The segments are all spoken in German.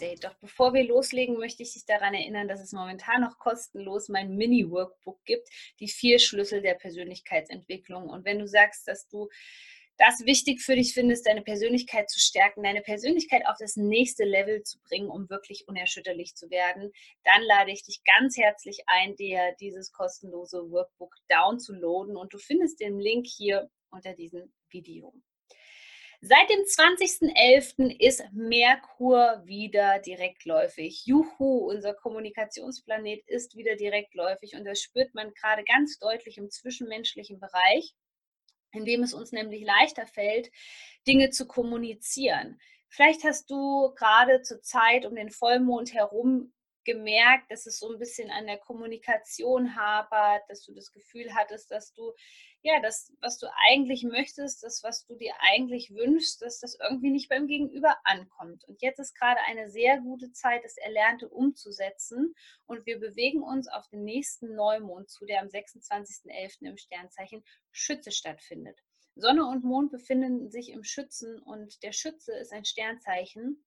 Update. Doch bevor wir loslegen, möchte ich dich daran erinnern, dass es momentan noch kostenlos mein Mini-Workbook gibt, die vier Schlüssel der Persönlichkeitsentwicklung. Und wenn du sagst, dass du das wichtig für dich findest, deine Persönlichkeit zu stärken, deine Persönlichkeit auf das nächste Level zu bringen, um wirklich unerschütterlich zu werden, dann lade ich dich ganz herzlich ein, dir dieses kostenlose Workbook downzuladen und du findest den Link hier unter diesem Video. Seit dem 20.11. ist Merkur wieder direktläufig. Juhu, unser Kommunikationsplanet ist wieder direktläufig und das spürt man gerade ganz deutlich im zwischenmenschlichen Bereich, in dem es uns nämlich leichter fällt, Dinge zu kommunizieren. Vielleicht hast du gerade zur Zeit um den Vollmond herum gemerkt, dass es so ein bisschen an der Kommunikation hapert, dass du das Gefühl hattest, dass du ja, das, was du eigentlich möchtest, das, was du dir eigentlich wünschst, dass das irgendwie nicht beim Gegenüber ankommt. Und jetzt ist gerade eine sehr gute Zeit, das Erlernte umzusetzen. Und wir bewegen uns auf den nächsten Neumond zu, der am 26.11. im Sternzeichen Schütze stattfindet. Sonne und Mond befinden sich im Schützen und der Schütze ist ein Sternzeichen,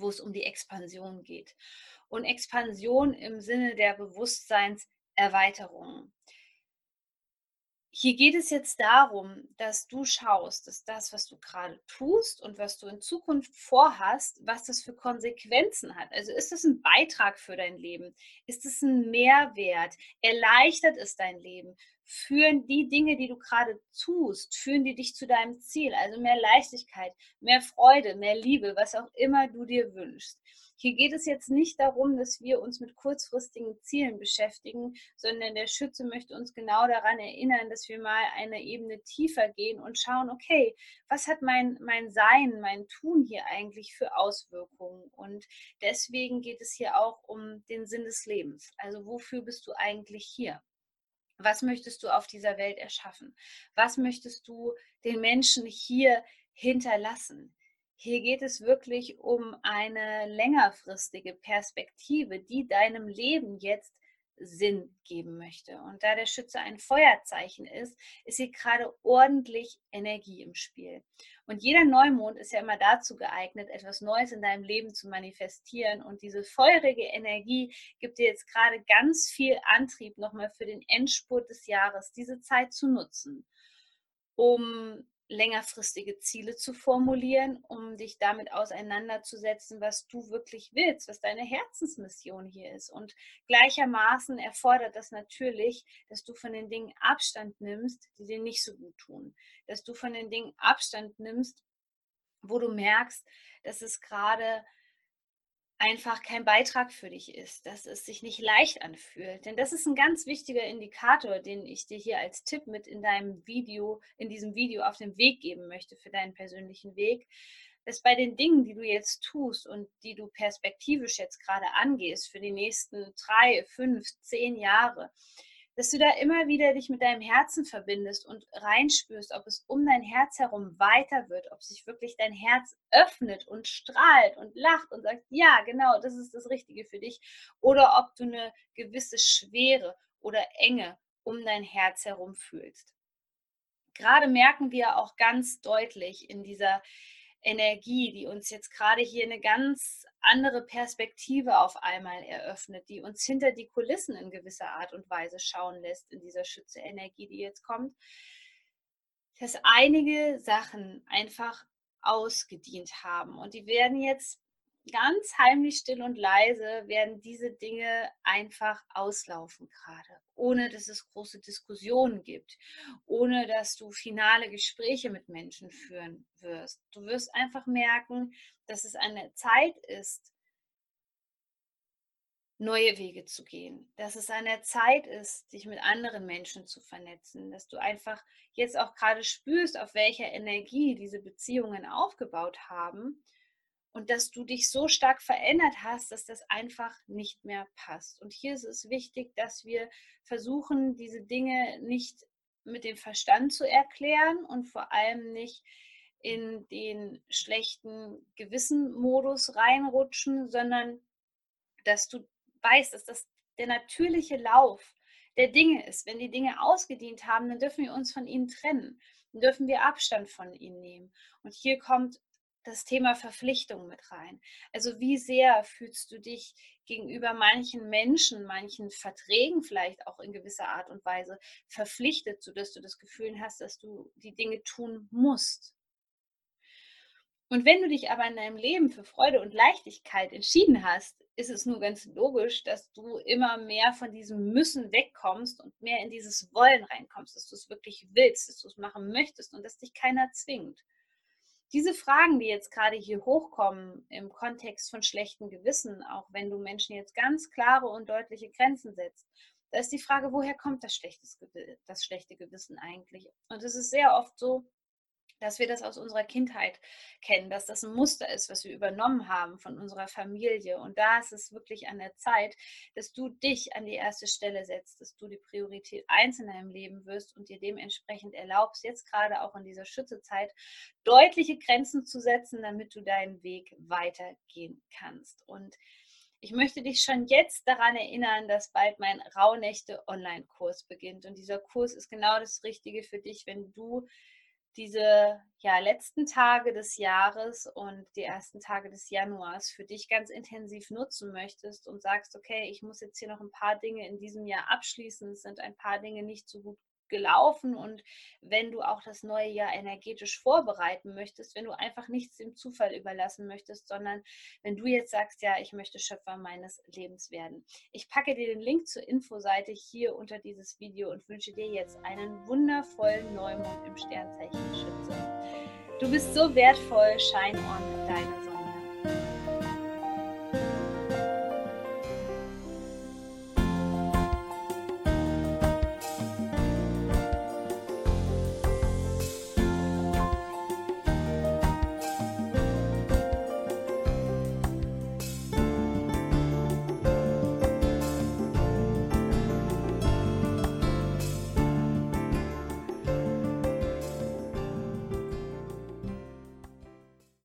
wo es um die Expansion geht. Und Expansion im Sinne der Bewusstseinserweiterung. Hier geht es jetzt darum, dass du schaust, dass das, was du gerade tust und was du in Zukunft vorhast, was das für Konsequenzen hat. Also ist es ein Beitrag für dein Leben? Ist es ein Mehrwert? Erleichtert es dein Leben? Führen die Dinge, die du gerade tust, führen die dich zu deinem Ziel? Also mehr Leichtigkeit, mehr Freude, mehr Liebe, was auch immer du dir wünschst. Hier geht es jetzt nicht darum, dass wir uns mit kurzfristigen Zielen beschäftigen, sondern der Schütze möchte uns genau daran erinnern, dass wir mal eine Ebene tiefer gehen und schauen, okay, was hat mein, mein Sein, mein Tun hier eigentlich für Auswirkungen? Und deswegen geht es hier auch um den Sinn des Lebens. Also wofür bist du eigentlich hier? Was möchtest du auf dieser Welt erschaffen? Was möchtest du den Menschen hier hinterlassen? Hier geht es wirklich um eine längerfristige Perspektive, die deinem Leben jetzt Sinn geben möchte. Und da der Schütze ein Feuerzeichen ist, ist hier gerade ordentlich Energie im Spiel. Und jeder Neumond ist ja immer dazu geeignet, etwas Neues in deinem Leben zu manifestieren. Und diese feurige Energie gibt dir jetzt gerade ganz viel Antrieb nochmal für den Endspurt des Jahres, diese Zeit zu nutzen, um längerfristige Ziele zu formulieren, um dich damit auseinanderzusetzen, was du wirklich willst, was deine Herzensmission hier ist. Und gleichermaßen erfordert das natürlich, dass du von den Dingen Abstand nimmst, die dir nicht so gut tun. Dass du von den Dingen Abstand nimmst, wo du merkst, dass es gerade einfach kein Beitrag für dich ist, dass es sich nicht leicht anfühlt. Denn das ist ein ganz wichtiger Indikator, den ich dir hier als Tipp mit in deinem Video, in diesem Video auf den Weg geben möchte für deinen persönlichen Weg, dass bei den Dingen, die du jetzt tust und die du perspektivisch jetzt gerade angehst für die nächsten drei, fünf, zehn Jahre, dass du da immer wieder dich mit deinem Herzen verbindest und reinspürst, ob es um dein Herz herum weiter wird, ob sich wirklich dein Herz öffnet und strahlt und lacht und sagt, ja, genau, das ist das Richtige für dich, oder ob du eine gewisse Schwere oder Enge um dein Herz herum fühlst. Gerade merken wir auch ganz deutlich in dieser Energie, die uns jetzt gerade hier eine ganz andere Perspektive auf einmal eröffnet, die uns hinter die Kulissen in gewisser Art und Weise schauen lässt in dieser Schütze-Energie, die jetzt kommt, dass einige Sachen einfach ausgedient haben. Und die werden jetzt ganz heimlich still und leise werden diese Dinge einfach auslaufen gerade, ohne dass es große Diskussionen gibt, ohne dass du finale Gespräche mit Menschen führen wirst. Du wirst einfach merken, dass es eine Zeit ist, neue Wege zu gehen, dass es an der Zeit ist, dich mit anderen Menschen zu vernetzen, dass du einfach jetzt auch gerade spürst, auf welcher Energie diese Beziehungen aufgebaut haben und dass du dich so stark verändert hast, dass das einfach nicht mehr passt. Und hier ist es wichtig, dass wir versuchen, diese Dinge nicht mit dem Verstand zu erklären und vor allem nicht in den schlechten Gewissen-Modus reinrutschen, sondern dass du weißt, dass das der natürliche Lauf der Dinge ist. Wenn die Dinge ausgedient haben, dann dürfen wir uns von ihnen trennen. Dann dürfen wir Abstand von ihnen nehmen. Und hier kommt das Thema Verpflichtung mit rein. Also wie sehr fühlst du dich gegenüber manchen Menschen, manchen Verträgen vielleicht auch in gewisser Art und Weise verpflichtet, sodass du das Gefühl hast, dass du die Dinge tun musst. Und wenn du dich aber in deinem Leben für Freude und Leichtigkeit entschieden hast, ist es nur ganz logisch, dass du immer mehr von diesem Müssen wegkommst und mehr in dieses Wollen reinkommst, dass du es wirklich willst, dass du es machen möchtest und dass dich keiner zwingt. Diese Fragen, die jetzt gerade hier hochkommen im Kontext von schlechtem Gewissen, auch wenn du Menschen jetzt ganz klare und deutliche Grenzen setzt, da ist die Frage, woher kommt das, das schlechte Gewissen eigentlich? Und es ist sehr oft so, dass wir das aus unserer Kindheit kennen, dass das ein Muster ist, was wir übernommen haben von unserer Familie. Und da ist es wirklich an der Zeit, dass du dich an die erste Stelle setzt, dass du die Priorität eins in deinem Leben wirst und dir dementsprechend erlaubst, jetzt gerade auch in dieser Schützezeit deutliche Grenzen zu setzen, damit du deinen Weg weitergehen kannst. Und ich möchte dich schon jetzt daran erinnern, dass bald mein Rauhnächte Online-Kurs beginnt. Und dieser Kurs ist genau das Richtige für dich, wenn du diese ja, letzten Tage des Jahres und die ersten Tage des Januars für dich ganz intensiv nutzen möchtest und sagst, okay, ich muss jetzt hier noch ein paar Dinge in diesem Jahr abschließen, es sind ein paar Dinge nicht so gut gelaufen und wenn du auch das neue Jahr energetisch vorbereiten möchtest, wenn du einfach nichts dem Zufall überlassen möchtest, sondern wenn du jetzt sagst, ja, ich möchte Schöpfer meines Lebens werden. Ich packe dir den Link zur Infoseite hier unter dieses Video und wünsche dir jetzt einen wundervollen Neumond im Sternzeichen Schütze. Du bist so wertvoll, shine on deiner